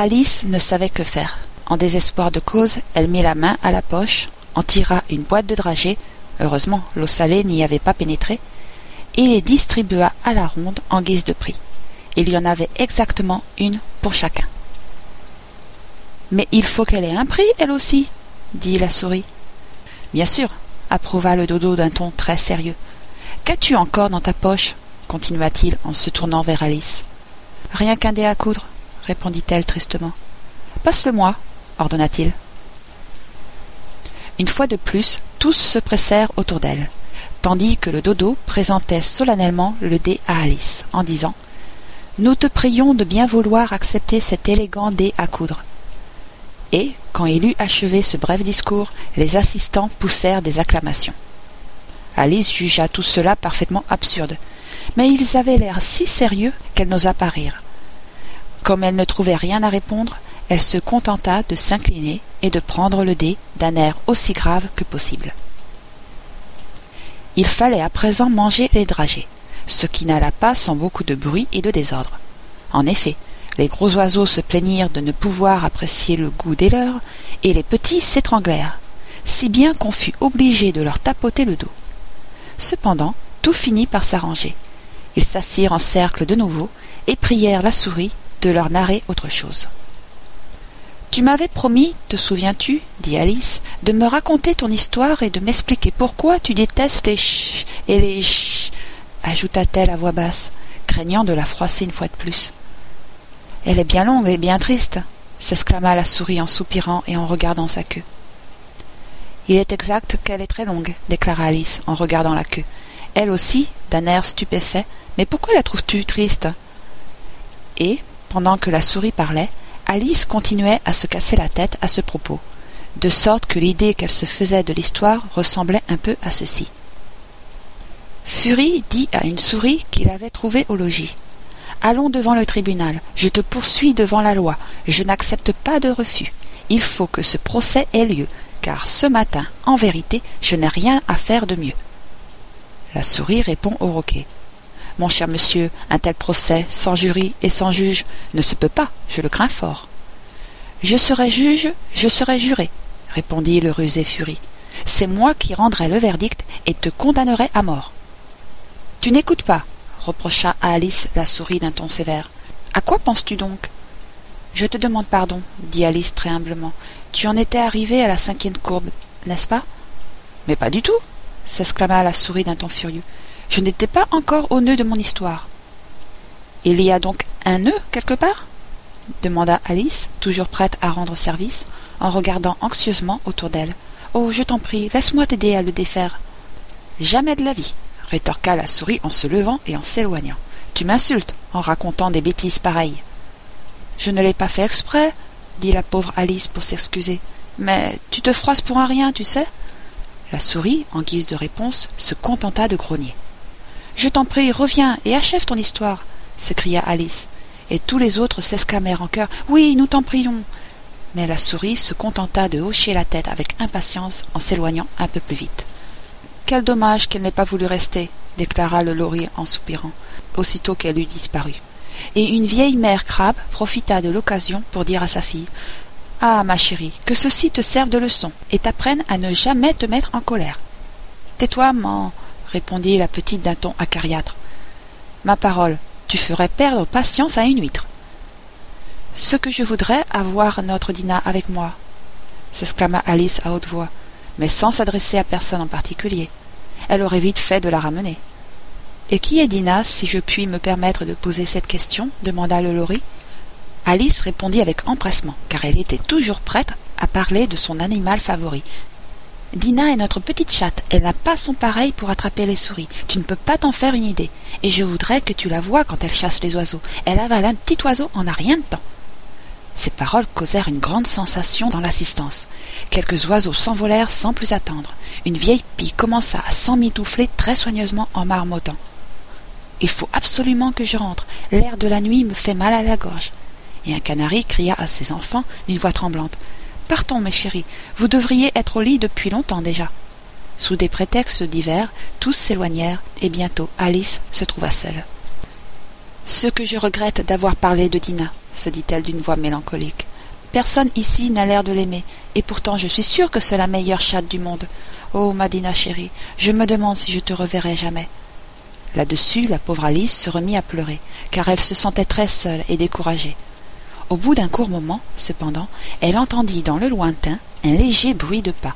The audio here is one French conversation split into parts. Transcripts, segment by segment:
Alice ne savait que faire. En désespoir de cause, elle mit la main à la poche, en tira une boîte de dragées, heureusement l'eau salée n'y avait pas pénétré, et les distribua à la ronde en guise de prix. Il y en avait exactement une pour chacun. Mais il faut qu'elle ait un prix, elle aussi, dit la souris. Bien sûr, approuva le dodo d'un ton très sérieux. Qu'as-tu encore dans ta poche? continua-t-il en se tournant vers Alice. Rien qu'un dé à coudre, répondit-elle tristement. Passe-le-moi, ordonna-t-il. Une fois de plus, tous se pressèrent autour d'elle, tandis que le dodo présentait solennellement le dé à Alice, en disant Nous te prions de bien vouloir accepter cet élégant dé à coudre. Et, quand il eut achevé ce bref discours, les assistants poussèrent des acclamations. Alice jugea tout cela parfaitement absurde, mais ils avaient l'air si sérieux qu'elle n'osa pas rire. Comme elle ne trouvait rien à répondre, elle se contenta de s'incliner et de prendre le dé d'un air aussi grave que possible. Il fallait à présent manger les dragées, ce qui n'alla pas sans beaucoup de bruit et de désordre. En effet, les gros oiseaux se plaignirent de ne pouvoir apprécier le goût des leurs, et les petits s'étranglèrent, si bien qu'on fut obligé de leur tapoter le dos. Cependant, tout finit par s'arranger. Ils s'assirent en cercle de nouveau et prièrent la souris de leur narrer autre chose. Tu m'avais promis, te souviens-tu, dit Alice, de me raconter ton histoire et de m'expliquer pourquoi tu détestes les ch et les ch ajouta-t-elle à voix basse, craignant de la froisser une fois de plus. Elle est bien longue et bien triste, s'exclama la souris en soupirant et en regardant sa queue. Il est exact qu'elle est très longue, déclara Alice en regardant la queue. Elle aussi, d'un air stupéfait. Mais pourquoi la trouves-tu triste? Et, pendant que la souris parlait, Alice continuait à se casser la tête à ce propos, de sorte que l'idée qu'elle se faisait de l'histoire ressemblait un peu à ceci. Fury dit à une souris qu'il avait trouvée au logis. Allons devant le tribunal, je te poursuis devant la loi, je n'accepte pas de refus. Il faut que ce procès ait lieu, car ce matin, en vérité, je n'ai rien à faire de mieux. La souris répond au roquet. Mon cher monsieur, un tel procès, sans jury et sans juge, ne se peut pas, je le crains fort. Je serai juge, je serai juré, répondit le rusé Furie. C'est moi qui rendrai le verdict et te condamnerai à mort. Tu n'écoutes pas, reprocha à Alice la souris d'un ton sévère. À quoi penses-tu donc? Je te demande pardon, dit Alice très humblement. Tu en étais arrivée à la cinquième courbe, n'est-ce pas? Mais pas du tout, s'exclama la souris d'un ton furieux. Je n'étais pas encore au nœud de mon histoire. Il y a donc un nœud quelque part demanda Alice, toujours prête à rendre service, en regardant anxieusement autour d'elle. Oh, je t'en prie, laisse-moi t'aider à le défaire. Jamais de la vie, rétorqua la souris en se levant et en s'éloignant. Tu m'insultes en racontant des bêtises pareilles. Je ne l'ai pas fait exprès, dit la pauvre Alice pour s'excuser. Mais tu te froisses pour un rien, tu sais. La souris, en guise de réponse, se contenta de grogner. Je t'en prie, reviens et achève ton histoire, s'écria Alice, et tous les autres s'exclamèrent en chœur. Oui, nous t'en prions. Mais la souris se contenta de hocher la tête avec impatience en s'éloignant un peu plus vite. Quel dommage qu'elle n'ait pas voulu rester, déclara le lori en soupirant, aussitôt qu'elle eut disparu. Et une vieille mère crabe profita de l'occasion pour dire à sa fille Ah, ma chérie, que ceci te serve de leçon et t'apprenne à ne jamais te mettre en colère. Tais-toi, maman, répondit la petite d'un ton acariâtre. Ma parole, tu ferais perdre patience à une huître. Ce que je voudrais avoir notre Dina avec moi, s'exclama Alice à haute voix, mais sans s'adresser à personne en particulier. Elle aurait vite fait de la ramener. Et qui est Dina, si je puis me permettre de poser cette question demanda le lori. Alice répondit avec empressement, car elle était toujours prête à parler de son animal favori, Dina est notre petite chatte. Elle n'a pas son pareil pour attraper les souris. Tu ne peux pas t'en faire une idée. Et je voudrais que tu la vois quand elle chasse les oiseaux. Elle avale un petit oiseau en a rien de temps. Ces paroles causèrent une grande sensation dans l'assistance. Quelques oiseaux s'envolèrent sans plus attendre. Une vieille pie commença à s'emmitoufler très soigneusement en marmottant. Il faut absolument que je rentre. L'air de la nuit me fait mal à la gorge. Et un canari cria à ses enfants d'une voix tremblante. Partons, mes chéris, vous devriez être au lit depuis longtemps déjà. Sous des prétextes divers, tous s'éloignèrent, et bientôt Alice se trouva seule. Ce que je regrette d'avoir parlé de Dina, se dit-elle d'une voix mélancolique. Personne ici n'a l'air de l'aimer, et pourtant je suis sûre que c'est la meilleure chatte du monde. Oh, Madina chérie, je me demande si je te reverrai jamais. Là-dessus, la pauvre Alice se remit à pleurer, car elle se sentait très seule et découragée. Au bout d'un court moment, cependant, elle entendit dans le lointain un léger bruit de pas.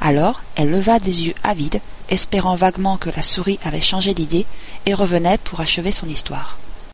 Alors elle leva des yeux avides, espérant vaguement que la souris avait changé d'idée et revenait pour achever son histoire.